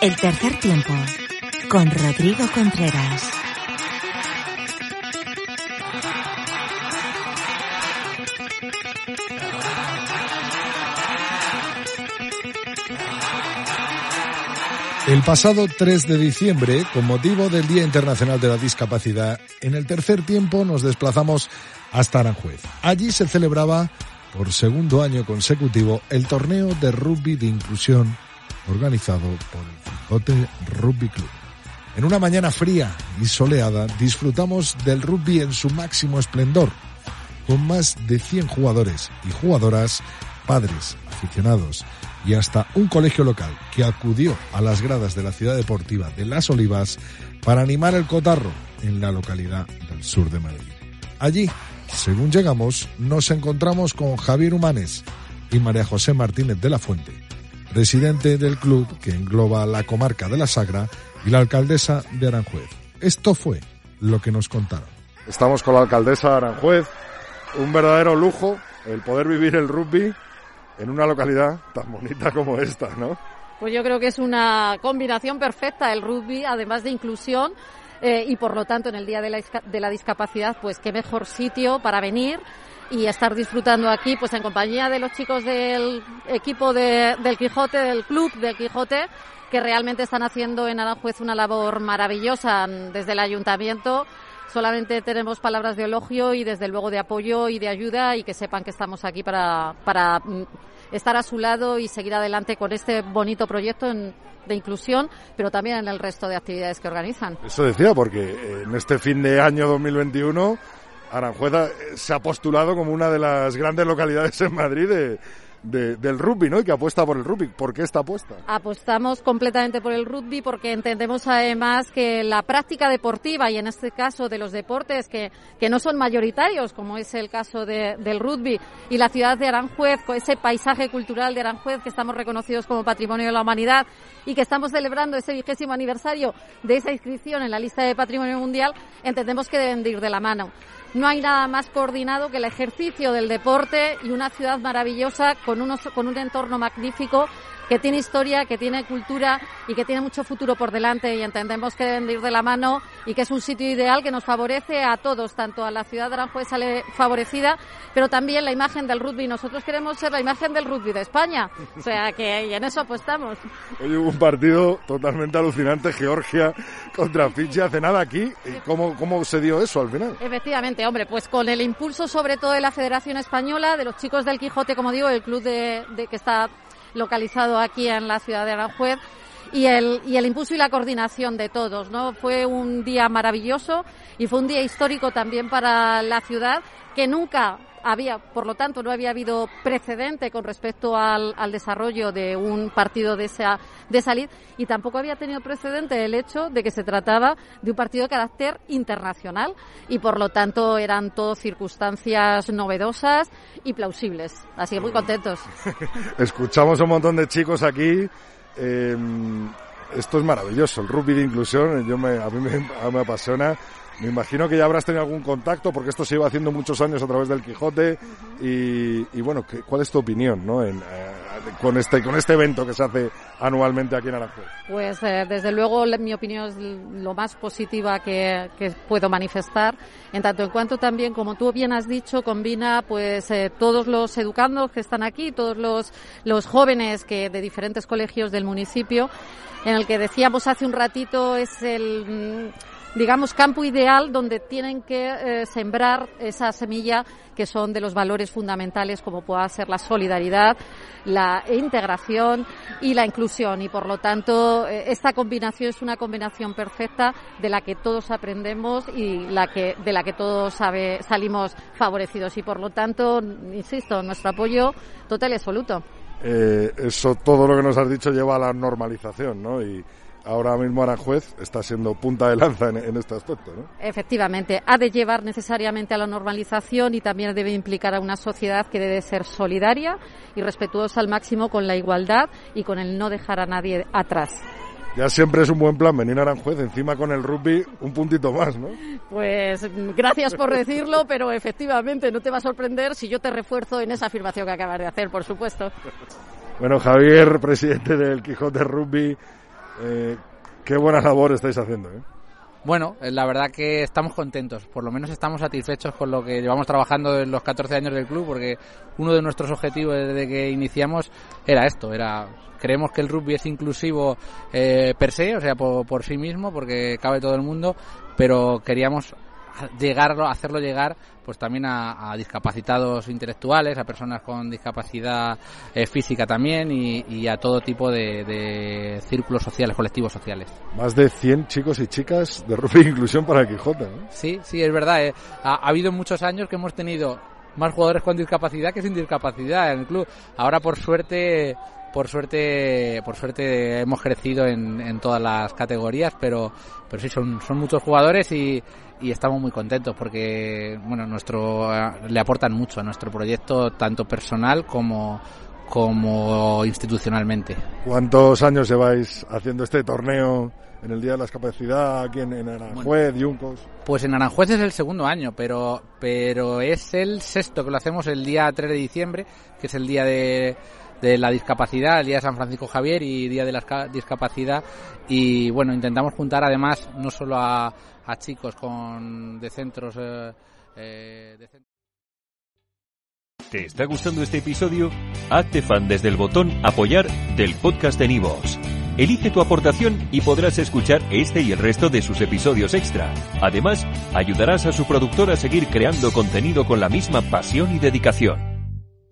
El tercer tiempo con Rodrigo Contreras. El pasado 3 de diciembre, con motivo del Día Internacional de la Discapacidad, en el tercer tiempo nos desplazamos hasta Aranjuez. Allí se celebraba, por segundo año consecutivo, el torneo de rugby de inclusión organizado por el Quijote Rugby Club. En una mañana fría y soleada disfrutamos del rugby en su máximo esplendor, con más de 100 jugadores y jugadoras, padres, aficionados y hasta un colegio local que acudió a las gradas de la ciudad deportiva de Las Olivas para animar el cotarro en la localidad del sur de Madrid. Allí, según llegamos, nos encontramos con Javier Humanes y María José Martínez de la Fuente, presidente del club que engloba la comarca de la Sagra y la alcaldesa de Aranjuez. Esto fue lo que nos contaron. Estamos con la alcaldesa de Aranjuez, un verdadero lujo el poder vivir el rugby en una localidad tan bonita como esta, ¿no? Pues yo creo que es una combinación perfecta el rugby, además de inclusión. Eh, y por lo tanto en el Día de la, de la Discapacidad, pues qué mejor sitio para venir y estar disfrutando aquí, pues en compañía de los chicos del equipo de, del Quijote, del club del Quijote, que realmente están haciendo en Aranjuez una labor maravillosa desde el ayuntamiento. Solamente tenemos palabras de elogio y desde luego de apoyo y de ayuda y que sepan que estamos aquí para, para mm, estar a su lado y seguir adelante con este bonito proyecto de inclusión, pero también en el resto de actividades que organizan. Eso decía, porque en este fin de año 2021 Aranjuez se ha postulado como una de las grandes localidades en Madrid de, del rugby, ¿no? Y que apuesta por el rugby. ¿Por qué esta apuesta? Apostamos completamente por el rugby porque entendemos además que la práctica deportiva y en este caso de los deportes que, que no son mayoritarios, como es el caso de, del rugby y la ciudad de Aranjuez, con ese paisaje cultural de Aranjuez que estamos reconocidos como Patrimonio de la Humanidad y que estamos celebrando ese vigésimo aniversario de esa inscripción en la lista de Patrimonio Mundial, entendemos que deben de ir de la mano. No hay nada más coordinado que el ejercicio del deporte y una ciudad maravillosa con, unos, con un entorno magnífico que tiene historia, que tiene cultura y que tiene mucho futuro por delante y entendemos que deben de ir de la mano y que es un sitio ideal que nos favorece a todos, tanto a la ciudad de Aranjuez sale favorecida, pero también la imagen del rugby. Nosotros queremos ser la imagen del rugby de España, o sea que y en eso apostamos. Hoy hubo un partido totalmente alucinante, Georgia contra Fiji hace nada aquí. ¿Cómo, ¿Cómo se dio eso al final? Efectivamente, hombre, pues con el impulso sobre todo de la Federación Española, de los chicos del Quijote, como digo, el club de, de que está localizado aquí en la ciudad de Aranjuez. Y el, y el impulso y la coordinación de todos, ¿no? Fue un día maravilloso y fue un día histórico también para la ciudad que nunca había, por lo tanto, no había habido precedente con respecto al, desarrollo de un partido de esa de salir y tampoco había tenido precedente el hecho de que se trataba de un partido de carácter internacional y por lo tanto eran todo circunstancias novedosas y plausibles. Así que muy contentos. Escuchamos a un montón de chicos aquí. Eh, esto es maravilloso, el rugby de inclusión, yo me, a mí me, me apasiona me imagino que ya habrás tenido algún contacto porque esto se iba haciendo muchos años a través del Quijote y, y bueno, ¿cuál es tu opinión ¿no? En, eh, con este con este evento que se hace anualmente aquí en Aranjuez? Pues eh, desde luego mi opinión es lo más positiva que, que, puedo manifestar, en tanto en cuanto también, como tú bien has dicho, combina pues eh, todos los educandos que están aquí, todos los, los jóvenes que de diferentes colegios del municipio, en el que decíamos hace un ratito es el digamos, campo ideal donde tienen que eh, sembrar esa semilla que son de los valores fundamentales como pueda ser la solidaridad, la integración y la inclusión. Y por lo tanto, eh, esta combinación es una combinación perfecta de la que todos aprendemos y la que, de la que todos sabe, salimos favorecidos. Y por lo tanto, insisto, nuestro apoyo total y absoluto. Eh, eso, todo lo que nos has dicho lleva a la normalización, ¿no? Ahora mismo Aranjuez está siendo punta de lanza en, este aspecto. ¿no? Efectivamente, ha de llevar necesariamente a la normalización y también debe implicar a una sociedad que debe ser solidaria y respetuosa al máximo con la igualdad y con el no dejar a nadie atrás. Ya siempre es un buen plan venir a Aranjuez, encima con el rugby un puntito más, ¿no? Pues gracias por decirlo, pero efectivamente no te va a sorprender si yo te refuerzo en esa afirmación que acabas de hacer, por supuesto. Bueno, Javier, presidente del Quijote Rugby, eh, qué buena labor estáis haciendo. ¿eh? Bueno, eh, la verdad que estamos contentos, por lo menos estamos satisfechos con lo que llevamos trabajando en los 14 años del club, porque uno de nuestros objetivos desde que iniciamos era esto, era creemos que el rugby es inclusivo per se, o sea, por, por sí mismo, porque cabe todo el mundo, pero queríamos llegarlo, hacerlo llegar pues también a, discapacitados intelectuales, a personas con discapacidad eh, física también y, a todo tipo de, círculos sociales, colectivos sociales. Más de 100 chicos y chicas de rugby inclusión para Quijote. Sí, sí, es verdad. Eh. Ha, ha, habido muchos años que hemos tenido más jugadores con discapacidad que sin discapacidad en el club. Ahora por suerte por suerte por suerte hemos crecido en, en todas las categorías pero pero sí son, son muchos jugadores y, y estamos muy contentos porque bueno nuestro le aportan mucho a nuestro proyecto tanto personal como como institucionalmente. ¿Cuántos años lleváis haciendo este torneo en el Día de la Discapacidad aquí en, Aranjuez, Yuncos? Pues en Aranjuez es el segundo año, pero, pero es el sexto que lo hacemos el día 3 de diciembre, que es el día de, de la discapacidad, el día de San Francisco Javier y día de la discapacidad. Y bueno, intentamos juntar además no solo a, a chicos con de centros eh, eh, de ¿Te está gustando este episodio? Hazte fan desde el botón apoyar del podcast de Nivos. Elige tu aportación y podrás escuchar este y el resto de sus episodios extra. Además, ayudarás a su productor a seguir creando contenido con la misma pasión y dedicación.